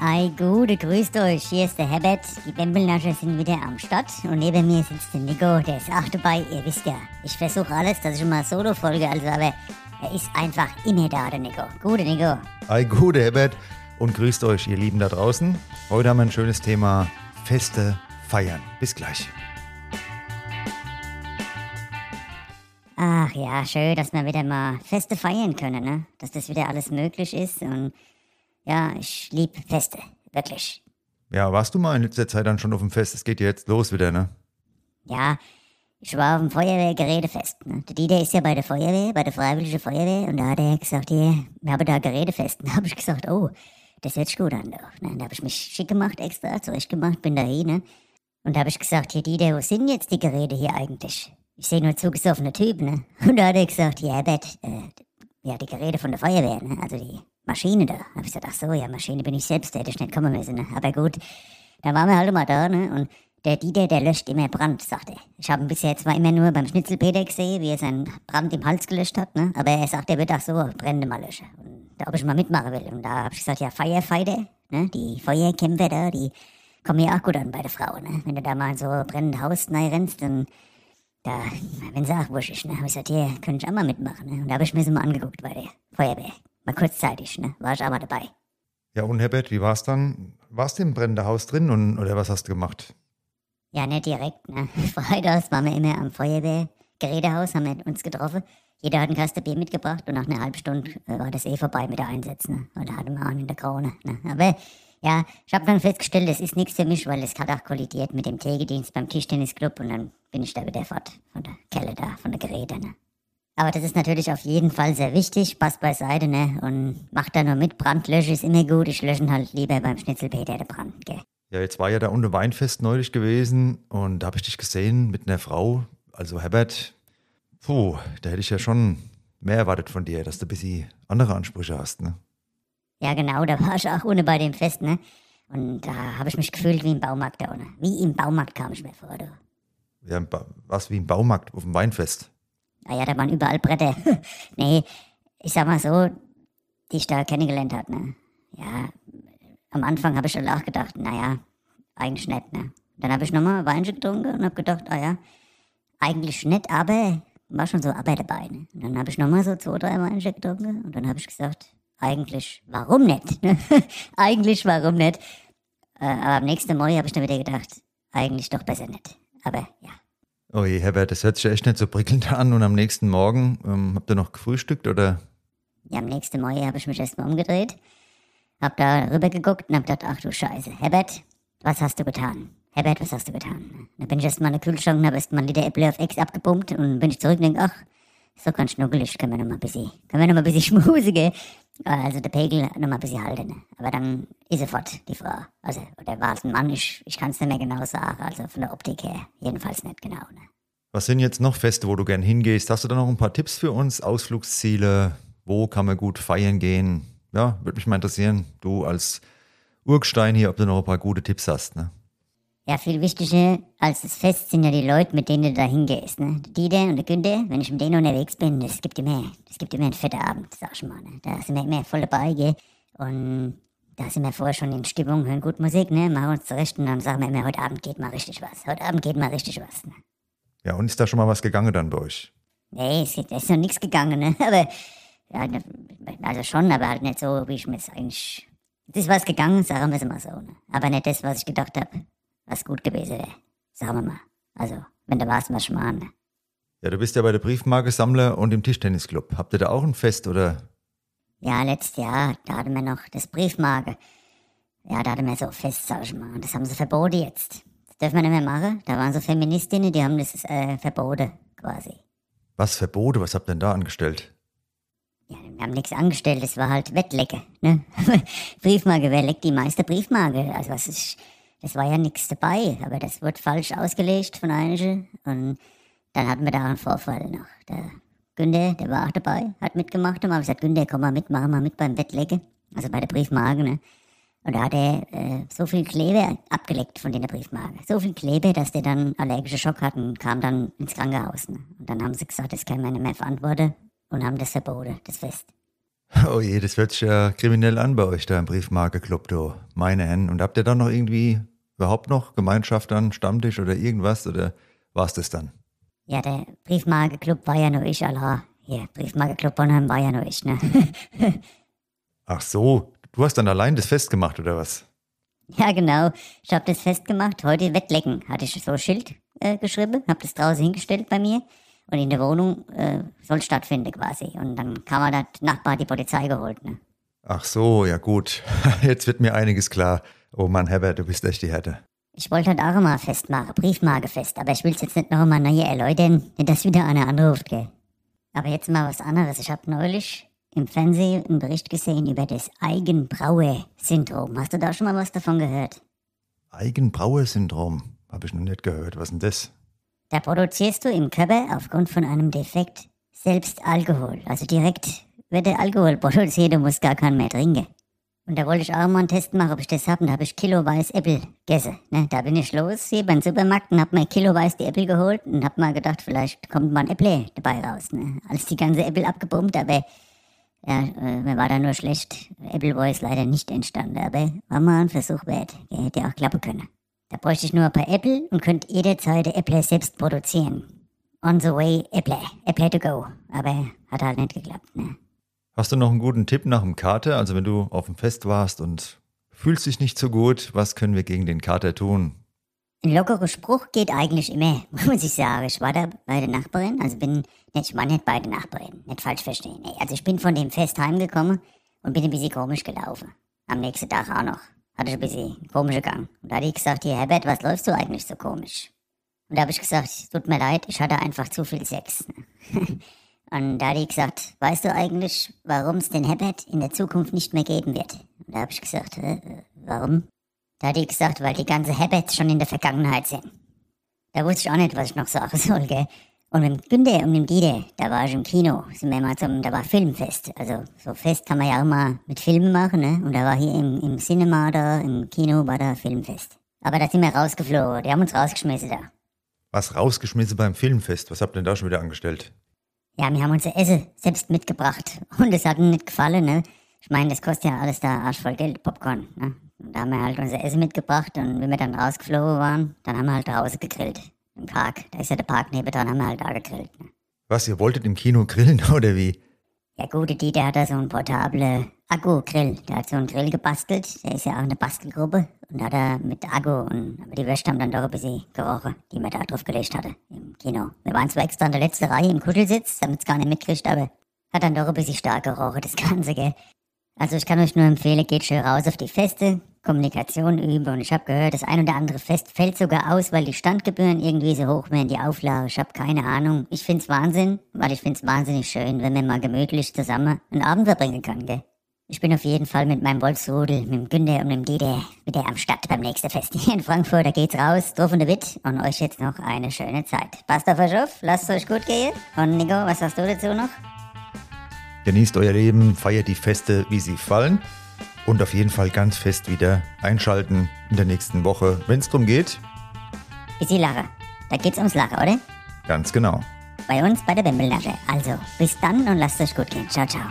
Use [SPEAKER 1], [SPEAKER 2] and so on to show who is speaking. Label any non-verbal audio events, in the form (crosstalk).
[SPEAKER 1] Ei, gute, grüßt euch. Hier ist der Herbert. Die Bembelnascher sind wieder am Start. Und neben mir sitzt der Nico. Der ist auch dabei. Ihr wisst ja, ich versuche alles, dass ich immer solo folge. Also, aber er ist einfach immer da, der Nico. Gute, Nico.
[SPEAKER 2] Ei, gute Herbert. Und grüßt euch, ihr Lieben da draußen. Heute haben wir ein schönes Thema: Feste feiern. Bis gleich.
[SPEAKER 1] Ach ja, schön, dass wir wieder mal Feste feiern können, ne? Dass das wieder alles möglich ist. Und ja, ich lieb Feste. Wirklich.
[SPEAKER 2] Ja, warst du mal in letzter Zeit dann schon auf dem Fest? Es geht ja jetzt los wieder, ne?
[SPEAKER 1] Ja, ich war auf dem Feuerwehr-Gerätefest. Ne? Der Dieter ist ja bei der Feuerwehr, bei der Freiwilligen Feuerwehr. Und da hat er gesagt, hier, wir haben da Gerätefest. Und (laughs) da habe ich gesagt, oh, das hört sich gut an. Doch. Ne? Da habe ich mich schick gemacht, extra zurecht gemacht, bin da hin. Ne? Und da habe ich gesagt, hier Dieter, wo sind jetzt die Geräte hier eigentlich? Ich sehe nur zugesoffene Typen. Ne? (laughs) Und da hat er gesagt, ja, Herbert, äh, ja, die Geräte von der Feuerwehr, ne? also die Maschine da. Hab ich gesagt, ach so, ja, Maschine bin ich selbst, hätte ich nicht kommen müssen. Ne? Aber gut, da waren wir halt immer da, ne? Und der Dieter, der löscht immer Brand, sagt er. Ich habe ihn bisher zwar immer nur beim Schnitzelpeter gesehen, wie er seinen Brand im Hals gelöscht hat, ne? Aber er sagt, er wird auch so Brände mal löschen. Und da ob ich mal mitmachen will. Und da habe ich gesagt, ja, Firefighter, ne? Die Feuerkämpfer da, die kommen ja auch gut an bei der Frau, ne? Wenn du da mal so ein brennendes Haus rennst, dann da, wenn sie auch wuschig, ne? Hab ich gesagt, hier, könnte ich auch mal mitmachen, ne? Und da habe ich mir so mal angeguckt bei der Feuerwehr. Mal kurzzeitig, ne? War ich auch mal dabei.
[SPEAKER 2] Ja, und Herbert, wie war's dann? Warst du im brennenden Haus drin und, oder was hast du gemacht?
[SPEAKER 1] Ja, nicht direkt, ne? (laughs) Freitags waren wir immer am Feuerwehrgerätehaus, haben wir uns getroffen. Jeder hat einen Kasten Bier mitgebracht und nach einer halben Stunde äh, war das eh vorbei mit der Einsätzen. Ne? Und da hatten wir auch in der Krone. Ne? Aber ja, ich habe dann festgestellt, das ist nichts für mich, weil es hat auch kollidiert mit dem Tägedienst beim Tischtennisclub und dann bin ich da wieder fort von der Kelle da, von der Geräte. Ne? Aber das ist natürlich auf jeden Fall sehr wichtig, passt beiseite, ne? Und macht da nur mit, Brandlöschen ist immer gut, ich löschen halt lieber beim Schnitzelpeter der Brand, gell?
[SPEAKER 2] Ja, jetzt war ja da unten Weinfest neulich gewesen und da habe ich dich gesehen mit einer Frau, also Herbert. Puh, da hätte ich ja schon mehr erwartet von dir, dass du ein bisschen andere Ansprüche hast, ne?
[SPEAKER 1] Ja, genau, da war ich auch ohne bei dem Fest, ne? Und da habe ich mich gefühlt wie im Baumarkt da unten. Wie im Baumarkt kam ich mir vor, du.
[SPEAKER 2] Ja, was wie im Baumarkt auf dem Weinfest?
[SPEAKER 1] Naja, da waren überall Bretter. (laughs) nee, ich sag mal so, die ich da kennengelernt habe, ne? Ja, am Anfang habe ich schon auch gedacht, naja, eigentlich nett, ne? Dann habe ich nochmal Weinchen getrunken und habe gedacht, ah ja, eigentlich nett, aber war schon so aber dabei, ne? Und dann habe ich nochmal so zwei, drei Weinchen getrunken und dann habe ich gesagt, eigentlich, warum nicht? (laughs) eigentlich, warum nicht? Äh, aber am nächsten Morgen habe ich dann wieder gedacht, eigentlich doch besser nicht. Aber ja.
[SPEAKER 2] Oh je, Herbert, das hört sich echt nicht so prickelnd an. Und am nächsten Morgen, ähm, habt ihr noch gefrühstückt oder?
[SPEAKER 1] Ja, am nächsten Morgen habe ich mich erstmal umgedreht, hab da rüber geguckt und hab gedacht, ach du Scheiße, Herbert, was hast du getan? Herbert, was hast du getan? Da bin ich erstmal in den Kühlschrank und hab erstmal ein Liter Äpfel auf Ex abgepumpt und bin ich zurück und denk, ach, so ganz schnuckelig, können wir noch mal ein bisschen, können wir noch ein bisschen schmusigen. Also der Pegel noch mal ein bisschen halten. Ne? Aber dann ist sofort die Frau. Also, oder war es ein Mann? Ich, ich kann es nicht mehr genau sagen. Also von der Optik her jedenfalls nicht genau. Ne?
[SPEAKER 2] Was sind jetzt noch Feste, wo du gern hingehst? Hast du da noch ein paar Tipps für uns? Ausflugsziele? Wo kann man gut feiern gehen? Ja, würde mich mal interessieren. Du als Urgstein hier, ob du noch ein paar gute Tipps hast, ne?
[SPEAKER 1] Ja, viel wichtiger als das Fest sind ja die Leute, mit denen du da hingehst. Ne? Der Dieter und der Günther, wenn ich mit denen unterwegs bin, das gibt immer, das gibt immer einen fetten Abend, sag ich mal. Ne? Da sind wir immer voll dabei, gell? Und da sind wir vorher schon in Stimmung, hören gut Musik, ne? machen uns zurecht und dann sagen wir immer, heute Abend geht mal richtig was. Heute Abend geht mal richtig was. Ne?
[SPEAKER 2] Ja, und ist da schon mal was gegangen dann bei euch?
[SPEAKER 1] Nee, es ist noch nichts gegangen, ne? (laughs) Aber, ja, ne, also schon, aber halt nicht so, wie ich mir es eigentlich. Es ist was gegangen, sagen wir es mal so. Ne? Aber nicht das, was ich gedacht habe was gut gewesen wäre. Sagen wir mal. Also, wenn du warst, mal schmarrn.
[SPEAKER 2] Ja, du bist ja bei der Briefmarkensammler und im Tischtennisclub. Habt ihr da auch ein Fest, oder?
[SPEAKER 1] Ja, letztes Jahr, da hatten wir noch das Briefmarke. Ja, da hatten wir so Fest, sag ich mal. Und das haben sie verboten jetzt. Das dürfen wir nicht mehr machen. Da waren so Feministinnen, die haben das äh, verboten, quasi.
[SPEAKER 2] Was verboten? Was habt ihr denn da angestellt?
[SPEAKER 1] Ja, wir haben nichts angestellt, das war halt Wettlecke, ne? (laughs) Briefmarke, wer leckt die meiste Briefmarke? Also was ist das war ja nichts dabei, aber das wurde falsch ausgelegt von einigen. Und dann hatten wir da einen Vorfall noch. Der Günther, der war auch dabei, hat mitgemacht und habe gesagt, Günther, komm mal mit, mach mal mit beim Bettlecken. Also bei der Briefmarke, ne? Und da hat er äh, so viel Kleber abgeleckt von der Briefmarke. So viel Kleber, dass der dann allergische Schock hat und kam dann ins Krankenhaus. Ne? Und dann haben sie gesagt, das können wir nicht mehr verantworten und haben das verboten, das Fest. (laughs)
[SPEAKER 2] Oh je, das hört sich ja kriminell an bei euch da im Briefmarke-Club, du. Meine Herren. Und habt ihr dann noch irgendwie überhaupt noch Gemeinschaft an, Stammtisch oder irgendwas? Oder war's das dann?
[SPEAKER 1] Ja, der Briefmarke-Club war ja nur ich, Allah. Hier, Briefmarke-Club Bonheim war ja nur ich, ne? (laughs)
[SPEAKER 2] Ach so, du hast dann allein das Fest gemacht, oder was?
[SPEAKER 1] ja, genau. Ich hab das festgemacht. Heute Wettlecken hatte ich so ein Schild äh, geschrieben, hab das draußen hingestellt bei mir. Und in der Wohnung äh, soll stattfinden quasi. Und dann kam er da Nachbar die Polizei geholt, ne?
[SPEAKER 2] Ach so, ja gut. (laughs) Jetzt wird mir einiges klar. Oh Mann, Herbert, du bist echt die Härte.
[SPEAKER 1] Ich wollte halt auch immer festmachen, Briefmarkefest, aber ich will's jetzt nicht noch einmal neu erläutern, nicht dass wieder einer anruft, gell. Aber jetzt mal was anderes. Ich hab neulich im Fernsehen einen Bericht gesehen über das Eigenbraue-Syndrom. Hast du da schon mal was davon gehört?
[SPEAKER 2] Eigenbraue-Syndrom. Habe ich noch nicht gehört. Was denn das?
[SPEAKER 1] Da produzierst du im Körper aufgrund von einem Defekt selbst Alkohol. Also direkt wird der Alkohol (laughs) produziert, du musst gar keinen mehr trinken. Und da wollte ich auch mal einen Test machen, ob ich das habe. Und da habe ich kiloweise Äpfel gegessen. Ne? Da bin ich los hier beim Supermarkt und habe mir kiloweise die Äpfel geholt und habe mal gedacht, vielleicht kommt mal ein Äpfel dabei raus. Ne? Als die ganze Äpfel abgebombt, aber ja, äh, mir war da nur schlecht. Appleboy ist leider nicht entstanden, aber war mal ein Versuch wert. Der hätte auch klappen können. Da bräuchte ich nur ein paar Äpfel und könnte jederzeit Äpfel selbst produzieren. On the way, Äpfel. Äpfel to go. Aber hat halt nicht geklappt, ne?
[SPEAKER 2] Hast du noch einen guten Tipp nach dem Kater? Also wenn du auf dem Fest warst und fühlst dich nicht so gut, was können wir gegen den Kater tun?
[SPEAKER 1] Ein lockerer Spruch geht eigentlich immer, (laughs) muss ich sagen. Ich war da bei der Nachbarin, also bin, nicht, ich war nicht bei der Nachbarin, nicht falsch verstehen. Also ich bin von dem Fest heimgekommen und bin ein bisschen komisch gelaufen. Am nächsten Tag auch noch. Hatte ich ein bisschen komische Gang. Und da hat die gesagt, hier Herbert, was läufst du eigentlich so komisch? Und da habe ich gesagt, tut mir leid, ich hatte einfach zu viel Sex. (laughs) und da hat die gesagt, weißt du eigentlich, warum es den Herbert in der Zukunft nicht mehr geben wird? Und da habe ich gesagt, äh, warum? Da hat die gesagt, weil die ganze Habits schon in der Vergangenheit sind. Da wusste ich auch nicht, was ich noch sagen soll, gell? Und mit Günther und mit dem Dieter, da war ich im Kino, sind wir mal zum, da war Filmfest. Also so Fest kann man ja auch mal mit Filmen machen, ne? Und da war hier im, im Cinema da, im Kino war da Filmfest. Aber da sind wir rausgeflogen, die haben uns rausgeschmissen da.
[SPEAKER 2] Was rausgeschmissen beim Filmfest? Was habt ihr denn da schon wieder angestellt?
[SPEAKER 1] Ja, wir haben unser Essen selbst mitgebracht. (laughs) Und es hat ihnen nicht gefallen, ne? Ich meine, das kostet ja alles da arschvoll Geld, Popcorn, ne? Und da haben wir halt unser Essen mitgebracht und wenn wir dann rausgeflogen waren, dann haben wir halt draußen gegrillt. Im Park. Da ist ja der Park nebenan, haben wir halt da gegrillt. Ne?
[SPEAKER 2] Was, ihr wolltet im Kino grillen (laughs) oder wie?
[SPEAKER 1] Ja gut, die, der hat da so einen portable Akku-Grill. Der hat so einen Grill gebastelt. Der ist ja auch eine Bastelgruppe. Und hat er mit Akku und aber die Würste haben dann doch ein bisschen gerochen, die man da drauf gelegt hatte im Kino. Wir waren zwar extra in der letzten Reihe im Kuschelsitz, damit es gar nicht mitkriegt, aber hat dann doch ein bisschen stark gerochen, das Ganze, gell. Also ich kann euch nur empfehlen, geht schön raus auf die Feste, Kommunikation üben und ich habe gehört, das ein oder andere Fest fällt sogar aus, weil die Standgebühren irgendwie so hoch werden, die Auflage. Ich habe keine Ahnung. Ich find's Wahnsinn, weil ich find's wahnsinnig schön, wenn man mal gemütlich zusammen einen Abend verbringen kann, gell? Ich bin auf jeden Fall mit meinem Wolfsrudel, mit dem Günther und dem Dieter wieder am Start beim nächsten Fest hier in Frankfurt. Da geht's raus, drauf und Witt und euch jetzt noch eine schöne Zeit. Passt auf euch auf, lasst es euch gut gehen. Und Nico, was hast du dazu noch?
[SPEAKER 2] Genießt euer Leben, feiert die Feste, wie sie fallen. Und auf jeden Fall ganz fest wieder einschalten in der nächsten Woche, wenn es darum geht.
[SPEAKER 1] Bisschen Lache. Da geht's ums Lachen, oder?
[SPEAKER 2] Ganz genau.
[SPEAKER 1] Bei uns bei der Bimbellache. Also, bis dann und lasst euch gut gehen. Ciao, ciao.